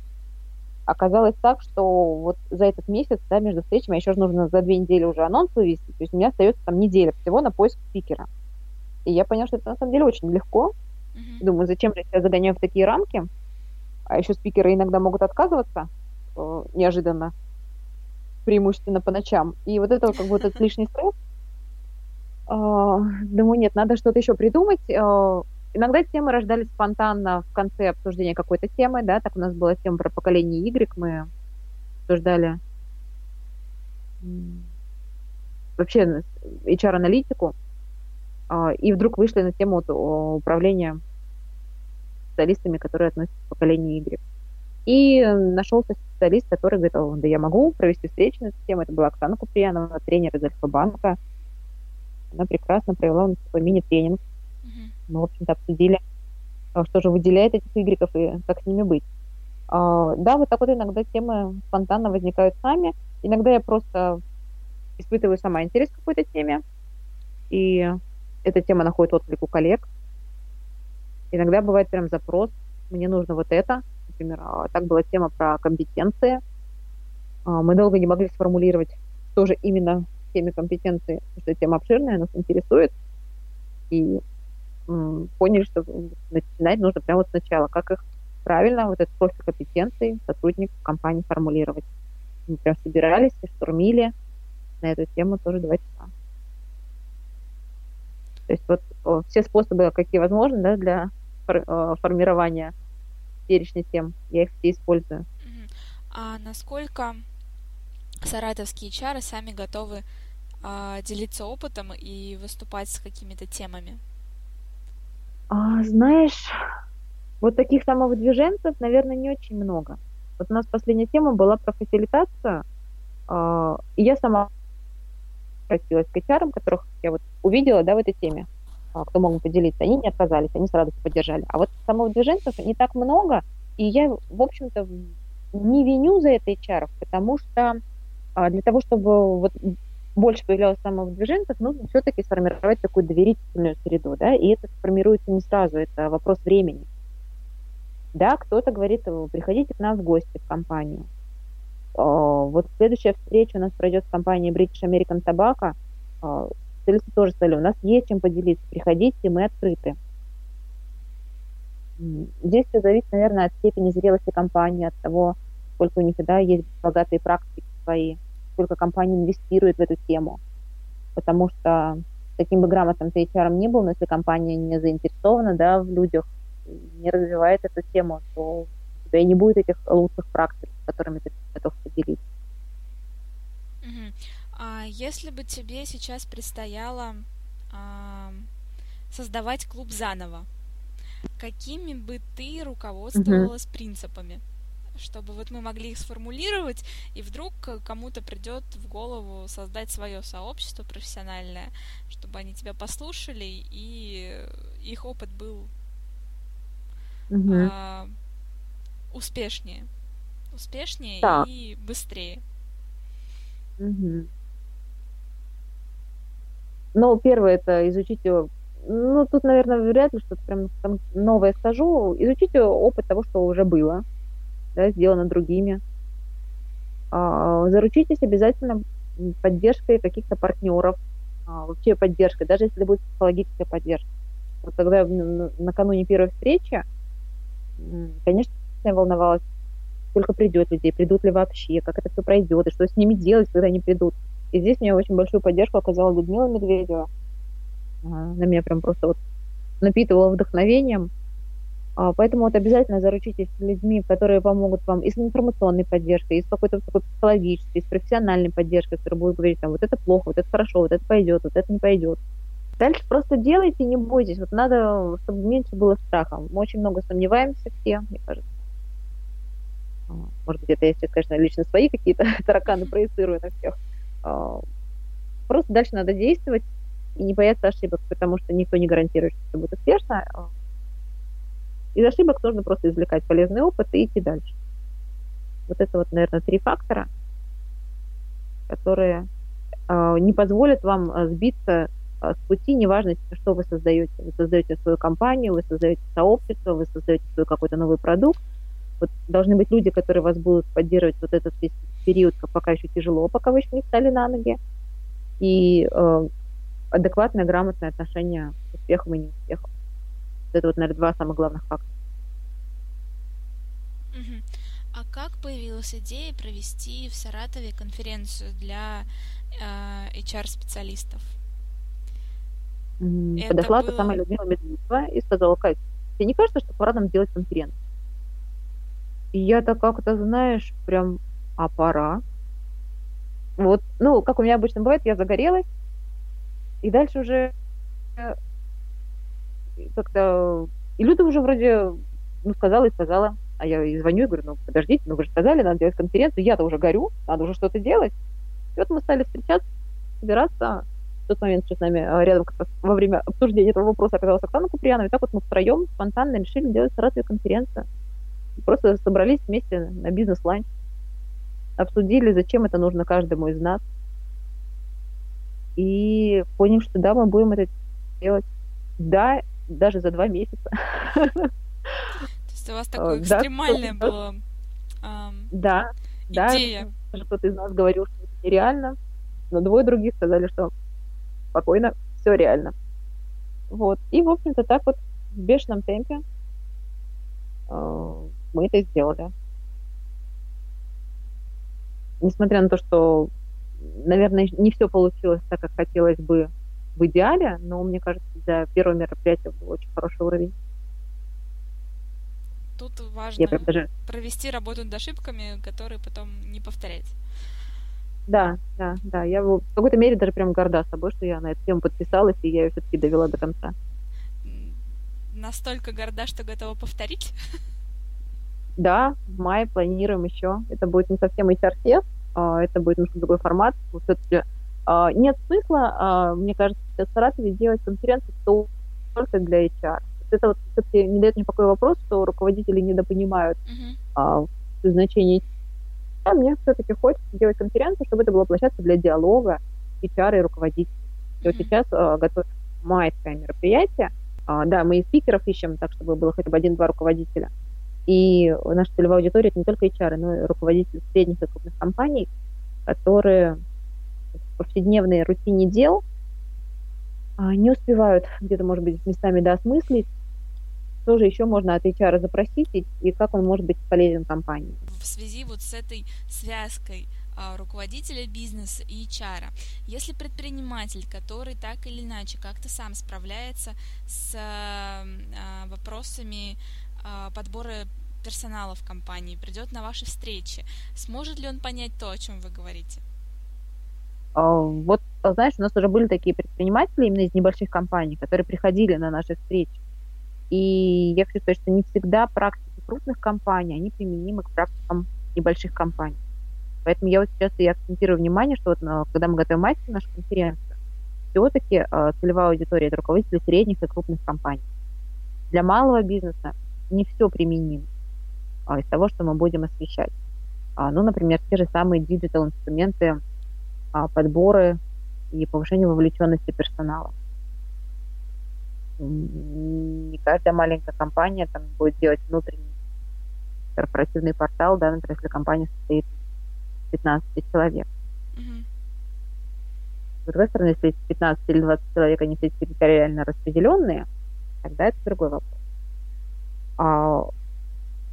Оказалось так, что вот за этот месяц, да, между встречами, еще же нужно за две недели уже анонс вывести, то есть у меня остается там неделя всего на поиск спикера. И я поняла, что это на самом деле очень легко. Mm-hmm. Думаю, зачем я себя загоняю в такие рамки? А еще спикеры иногда могут отказываться э, неожиданно, преимущественно по ночам. И вот это как будто лишний стресс. Э, думаю, нет, надо что-то еще придумать. Э, Иногда темы рождались спонтанно в конце обсуждения какой-то темы, да, так у нас была тема про поколение Y, мы обсуждали вообще HR-аналитику, а, и вдруг вышли на тему управления специалистами, которые относятся к поколению Y. И нашелся специалист, который говорит, да я могу провести встречу на эту тему. Это была Оксана Куприянова, тренер из Альфа-банка. Она прекрасно провела такой мини-тренинг мы, в общем-то, обсудили, а, что же выделяет этих игреков и как с ними быть. А, да, вот так вот иногда темы спонтанно возникают сами. Иногда я просто испытываю сама интерес к какой-то теме, и эта тема находит отклик у коллег. Иногда бывает прям запрос, мне нужно вот это. Например, а, так была тема про компетенции. Мы долго не могли сформулировать, что же именно теме компетенции, потому что тема обширная, нас интересует. И поняли, что начинать нужно прямо вот сначала, как их правильно, вот этот профиль компетенций сотрудников компании формулировать. Мы прям собирались и штурмили на эту тему тоже два часа. То есть вот все способы, какие возможны да, для э, формирования перечня тем, я их все использую. А насколько саратовские чары сами готовы делиться опытом и выступать с какими-то темами? А, знаешь, вот таких самовыдвиженцев, наверное, не очень много. Вот у нас последняя тема была про фасилитацию, а, и я сама обратилась к HR, которых я вот увидела, да, в этой теме, а, кто мог бы поделиться. Они не отказались, они сразу поддержали. А вот самовыдвиженцев не так много, и я, в общем-то, не виню за это HR, потому что а, для того, чтобы вот больше появлялось самовыдвиженцев, нужно все-таки сформировать такую доверительную среду, да, и это формируется не сразу, это вопрос времени. Да, кто-то говорит, приходите к нам в гости в компанию. Вот следующая встреча у нас пройдет в компании British American Tobacco. Специалисты тоже сказали, у нас есть чем поделиться, приходите, мы открыты. Здесь все зависит, наверное, от степени зрелости компании, от того, сколько у них да, есть богатые практики свои сколько компаний инвестирует в эту тему. Потому что таким бы грамотным ты HR не был, но если компания не заинтересована да, в людях, не развивает эту тему, то у тебя и не будет этих лучших практик, с которыми ты готов поделиться. А если бы тебе сейчас предстояло а, создавать клуб заново, какими бы ты руководствовалась uh принципами? Чтобы вот мы могли их сформулировать, и вдруг кому-то придет в голову создать свое сообщество профессиональное, чтобы они тебя послушали, и их опыт был угу. а, успешнее. Успешнее да. и быстрее. Угу. Ну, первое это изучить ну, тут, наверное, вряд ли что-то прям новое скажу. Изучите опыт того, что уже было да, сделано другими. А, заручитесь обязательно поддержкой каких-то партнеров, а, вообще поддержкой, даже если будет психологическая поддержка. Вот когда накануне первой встречи, конечно, я волновалась, сколько придет людей, придут ли вообще, как это все пройдет, и что с ними делать, когда они придут. И здесь мне очень большую поддержку оказала Людмила Медведева. На меня прям просто вот напитывала вдохновением. А, поэтому вот обязательно заручитесь людьми, которые помогут вам и с информационной поддержкой, и с какой-то такой психологической, и с профессиональной поддержкой, которая будет говорить, там, вот это плохо, вот это хорошо, вот это пойдет, вот это не пойдет. Дальше просто делайте, не бойтесь. Вот надо, чтобы меньше было страха. Мы очень много сомневаемся все, мне кажется. А, может быть, это я сейчас, конечно, лично свои какие-то <laughs> тараканы проецирую на всех. А, просто дальше надо действовать и не бояться ошибок, потому что никто не гарантирует, что все будет успешно. Из ошибок нужно просто извлекать полезный опыт и идти дальше. Вот это вот, наверное, три фактора, которые не позволят вам сбиться а, с пути, неважно, что вы создаете. Вы создаете свою компанию, вы создаете сообщество, вы создаете свой какой-то новый продукт. Вот должны быть люди, которые вас будут поддерживать вот этот весь период, пока еще тяжело, пока вы еще не встали на ноги. И э, адекватное, грамотное отношение к успехам и неуспехам. Это вот, наверное, два самых главных фактора. А как появилась идея провести в Саратове конференцию для э, HR-специалистов? Это Подошла было... та самая Людмила Медведева и сказала, Кать, тебе не кажется, что пора нам делать конференцию? И я так как-то, знаешь, прям, а пора? Вот, ну, как у меня обычно бывает, я загорелась, и дальше уже э, как-то... И Люда уже вроде, ну, сказала и сказала. А я и звоню и говорю, ну, подождите, ну, вы же сказали, надо делать конференцию, я-то уже горю, надо уже что-то делать. И вот мы стали встречаться, собираться, в тот момент что с нами а, рядом как раз во время обсуждения этого вопроса оказалась Оксана Куприянова. И так вот мы втроем спонтанно решили делать Саратове конференцию. Просто собрались вместе на бизнес-ланч, обсудили, зачем это нужно каждому из нас. И поняли, что да, мы будем это делать. Да, даже за два месяца. То есть у вас такое экстремальное было Да, да. Кто-то из нас говорил, что это нереально, но двое других сказали, что спокойно, все реально. Вот. И, в общем-то, так вот в бешеном темпе э, мы это сделали. Несмотря на то, что, наверное, не все получилось так, как хотелось бы в идеале, но мне кажется, для первого мероприятия был очень хороший уровень. Тут важно даже... провести работу над ошибками, которые потом не повторять. Да, да, да. Я в какой-то мере даже прям горда собой, что я на эту тему подписалась, и я ее все-таки довела до конца. Настолько горда, что готова повторить? Да, в мае планируем еще. Это будет не совсем HR-фест, а это будет немножко другой формат. Все-таки нет смысла, а, мне кажется, в Саратове делать конференцию только для HR. Это вот все-таки не дает мне покоя вопрос, что руководители недопонимают uh-huh. значение а мне все-таки хочется делать конференцию, чтобы это была площадка для диалога HR и руководителей. И вот сейчас э, готовим майское мероприятие. А, да, мы и спикеров ищем, так чтобы было хотя бы один-два руководителя. И наша целевая аудитория это не только HR, но и руководители средних и крупных компаний, которые повседневной рутине дел а, не успевают где-то, может быть, местами доосмыслить, что же еще можно от HR запросить и, как он может быть полезен компании. В связи вот с этой связкой а, руководителя бизнеса и HR. Если предприниматель, который так или иначе как-то сам справляется с а, вопросами подбора персонала в компании, придет на ваши встречи, сможет ли он понять то, о чем вы говорите? Вот, знаешь, у нас уже были такие предприниматели именно из небольших компаний, которые приходили на наши встречи и я хочу сказать, что не всегда практики крупных компаний, они применимы к практикам небольших компаний. Поэтому я вот сейчас и акцентирую внимание, что вот э, когда мы готовим мастер нашу конференцию, все-таки целевая аудитория – это руководители средних и крупных компаний. Для малого бизнеса не все применимо а, из того, что мы будем освещать. А, ну, например, те же самые digital-инструменты, а, подборы и повышение вовлеченности персонала не каждая маленькая компания там будет делать внутренний корпоративный портал, да, например, если компания состоит из 15 человек. Mm-hmm. С другой стороны, если 15 или 20 человек, они все территориально распределенные, тогда это другой вопрос. А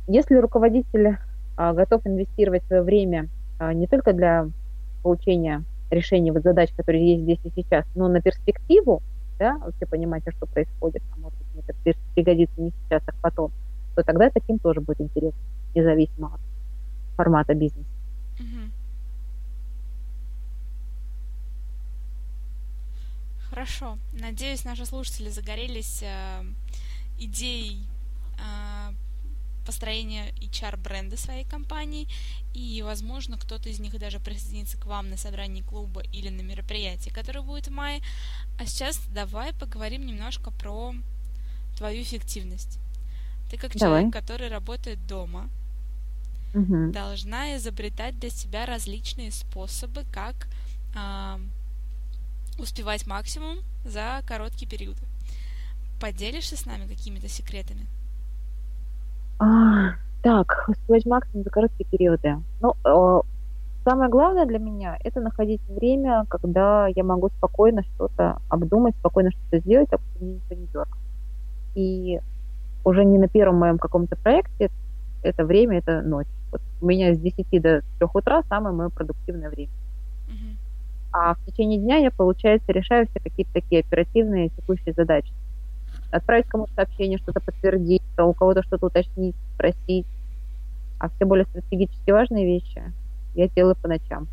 если руководитель а, готов инвестировать свое время а, не только для получения решения вот задач, которые есть здесь и сейчас, но на перспективу, да, вообще понимать, что происходит, а может быть, это пригодится не сейчас, а потом, то тогда таким тоже будет интересно, независимо от формата бизнеса. Хорошо. Надеюсь, наши слушатели загорелись э, идеей э, построения HR-бренда своей компании, и, возможно, кто-то из них даже присоединится к вам на собрании клуба или на мероприятии, которое будет в мае. А сейчас давай поговорим немножко про твою эффективность. Ты как давай. человек, который работает дома, угу. должна изобретать для себя различные способы, как э, успевать максимум за короткий период. Поделишься с нами какими-то секретами? А, так, успевать максимум за короткие периоды. Ну, э, самое главное для меня – это находить время, когда я могу спокойно что-то обдумать, спокойно что-то сделать, так что мне никто не дергает. И уже не на первом моем каком-то проекте это время, это ночь. Вот у меня с 10 до 3 утра самое мое продуктивное время. Uh-huh. А в течение дня я, получается, решаю все какие-то такие оперативные текущие задачи отправить кому-то сообщение, что-то подтвердить, у кого-то что-то уточнить, спросить. А все более стратегически важные вещи я делаю по ночам.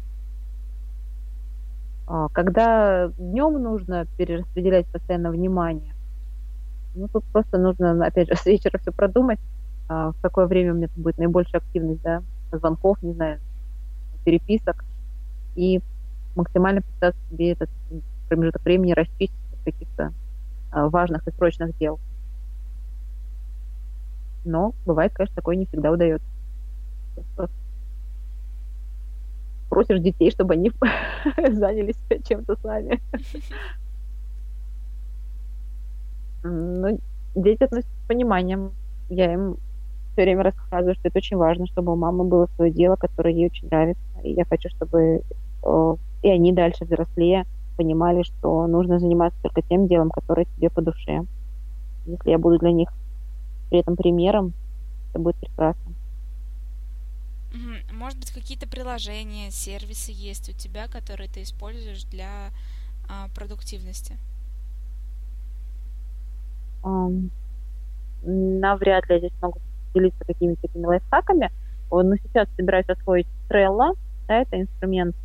А, когда днем нужно перераспределять постоянно внимание, ну тут просто нужно, опять же, <laughs> с вечера все продумать, а, в какое время у меня будет наибольшая активность, да, звонков, не знаю, переписок, и максимально пытаться себе этот промежуток времени расчистить от каких-то важных и срочных дел. Но бывает, конечно, такое не всегда удается. Просишь детей, чтобы они <laughs> занялись чем-то сами. Ну, дети относятся с пониманием. Я им все время рассказываю, что это очень важно, чтобы у мамы было свое дело, которое ей очень нравится. И я хочу, чтобы и они дальше взрослее понимали, что нужно заниматься только тем делом, которое тебе по душе. Если я буду для них при этом примером, это будет прекрасно. Может быть, какие-то приложения, сервисы есть у тебя, которые ты используешь для а, продуктивности? Um, навряд ли я здесь могу делиться какими-то такими лайфхаками. Но сейчас собираюсь освоить Trello. Да, это инструмент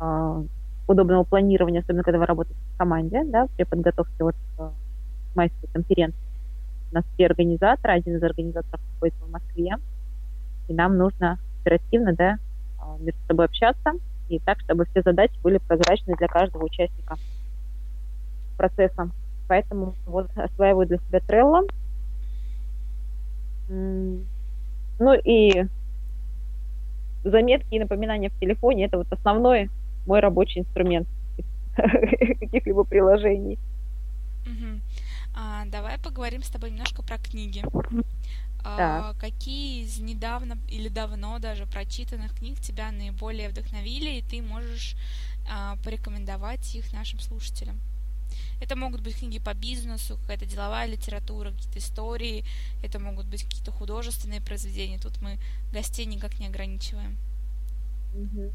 uh-huh. Удобного планирования, особенно когда вы работаете в команде, да, при подготовке вот э, майской конференции. У нас три организатора, один из организаторов находится в Москве, и нам нужно оперативно, да, э, между собой общаться, и так, чтобы все задачи были прозрачны для каждого участника процесса. Поэтому вот осваиваю для себя Trello. Ну и заметки и напоминания в телефоне это вот основной мой рабочий инструмент <laughs> каких-либо приложений. Угу. А, давай поговорим с тобой немножко про книги. А, какие из недавно или давно даже прочитанных книг тебя наиболее вдохновили, и ты можешь а, порекомендовать их нашим слушателям? Это могут быть книги по бизнесу, какая-то деловая литература, какие-то истории, это могут быть какие-то художественные произведения. Тут мы гостей никак не ограничиваем. Угу.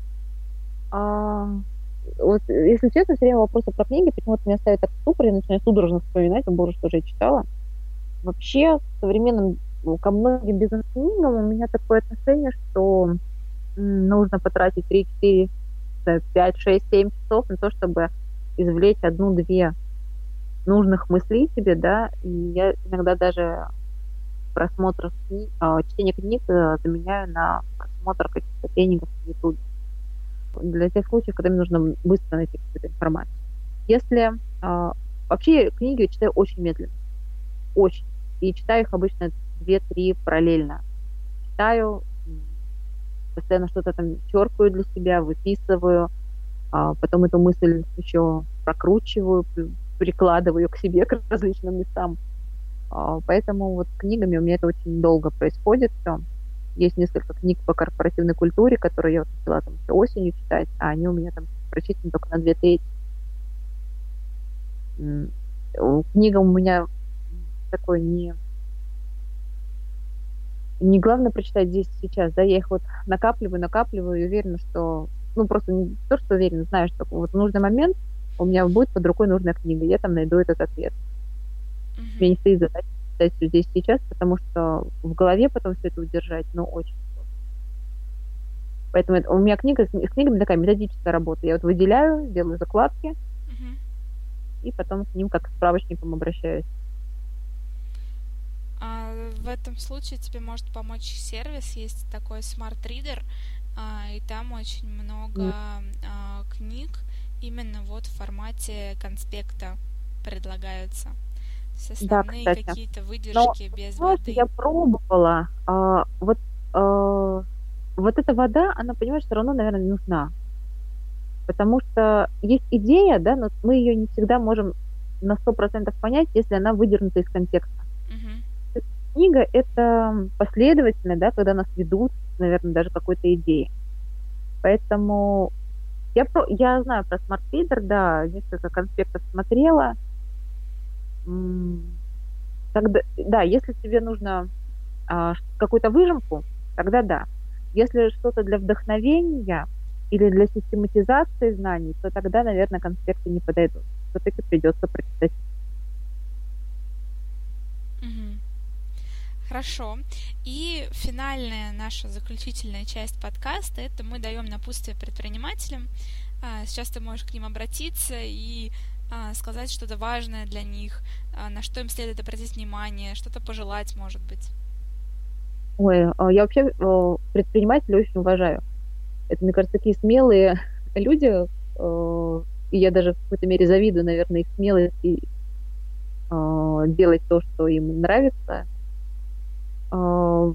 А, вот, если честно, все время вопросы про книги почему-то меня ставят так в ступор, я начинаю судорожно вспоминать, о боже, что же я читала. Вообще, современным, ко многим бизнес-книгам у меня такое отношение, что нужно потратить 3, 4, 5, 6, 7 часов на то, чтобы извлечь одну-две нужных мыслей себе, да, и я иногда даже просмотр книг, а, чтение книг э, заменяю на просмотр каких-то тренингов в YouTube для тех случаев, когда мне нужно быстро найти какую-то информацию. Если э, вообще книги я читаю очень медленно, очень, и читаю их обычно две-три параллельно. Читаю, постоянно что-то там черкаю для себя, выписываю, а потом эту мысль еще прокручиваю, прикладываю к себе <laughs> к различным местам. А, поэтому вот с книгами у меня это очень долго происходит все. Есть несколько книг по корпоративной культуре, которые я вот начала там еще осенью читать, а они у меня там прочитаны только на две трети. Книга у меня такой не не главное прочитать здесь сейчас, да, я их вот накапливаю, накапливаю и уверена, что, ну, просто не то, что уверена, знаю, что вот в нужный момент у меня будет под рукой нужная книга, я там найду этот ответ. Mm-hmm. Мне не стоит задача все здесь сейчас, потому что в голове потом все это удержать, ну, очень сложно. Поэтому это, у меня книга, с книгами такая методическая работа. Я вот выделяю, делаю закладки, mm-hmm. и потом к ним как к справочникам обращаюсь. А в этом случае тебе может помочь сервис, есть такой Smart Reader, а, и там очень много mm. а, книг именно вот в формате конспекта предлагаются. Все основные да, какие-то выдержки Но, без воды. Я пробовала. А, вот, а, вот эта вода, она, понимаешь, все равно, наверное, нужна. Потому что есть идея, да, но мы ее не всегда можем на сто процентов понять, если она выдернута из контекста. Угу. Книга — это последовательно, да, когда нас ведут, наверное, даже какой-то идеи. Поэтому я, про, я знаю про Smart Reader, да, несколько конспектов смотрела. Тогда, да, если тебе нужно а, какую-то выжимку, тогда да. Если что-то для вдохновения или для систематизации знаний, то тогда, наверное, конспекты не подойдут. Все-таки придется прочитать. Хорошо. И финальная наша заключительная часть подкаста – это мы даем напутствие предпринимателям. А, сейчас ты можешь к ним обратиться и сказать что-то важное для них, а, на что им следует обратить внимание, что-то пожелать, может быть. Ой, я вообще предпринимателей очень уважаю. Это, мне кажется, такие смелые <laughs> люди, и я даже в какой-то мере завидую, наверное, их смелости делать то, что им нравится, а,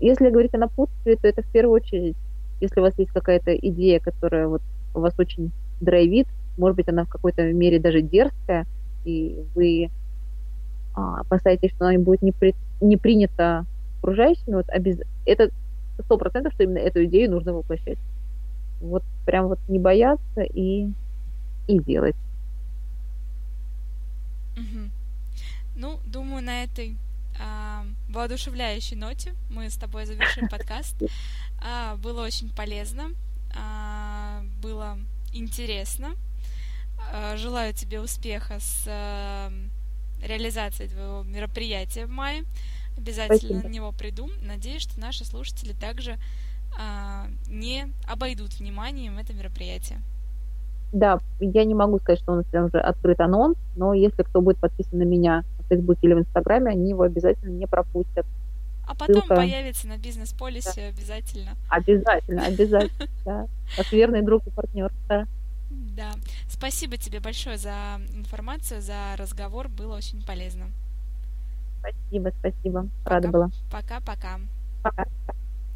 если говорить о напутствии, то это в первую очередь, если у вас есть какая-то идея, которая вот вас очень драйвит, может быть, она в какой-то мере даже дерзкая, и вы а, опасаетесь, что она будет не, при, не принята окружающими, вот обез... это сто процентов, что именно эту идею нужно воплощать. Вот прям вот не бояться и, и делать. Угу. Ну, думаю, на этой а, воодушевляющей ноте мы с тобой завершим <laughs> подкаст. А, было очень полезно, а, было интересно. А, желаю тебе успеха с а, реализацией твоего мероприятия в мае. Обязательно Спасибо. на него приду. Надеюсь, что наши слушатели также а, не обойдут вниманием это мероприятие. Да, я не могу сказать, что у нас прям уже открыт анонс, но если кто будет подписан на меня Фейсбуке или в Инстаграме, они его обязательно не пропустят. А потом Ссылка... появится на бизнес-полисе да. обязательно. Обязательно, обязательно, <laughs> да. Как верный друг и партнер, да. Да. Спасибо тебе большое за информацию, за разговор. Было очень полезно. Спасибо, спасибо. Рада была. Пока-пока. Пока. -пока. Пока.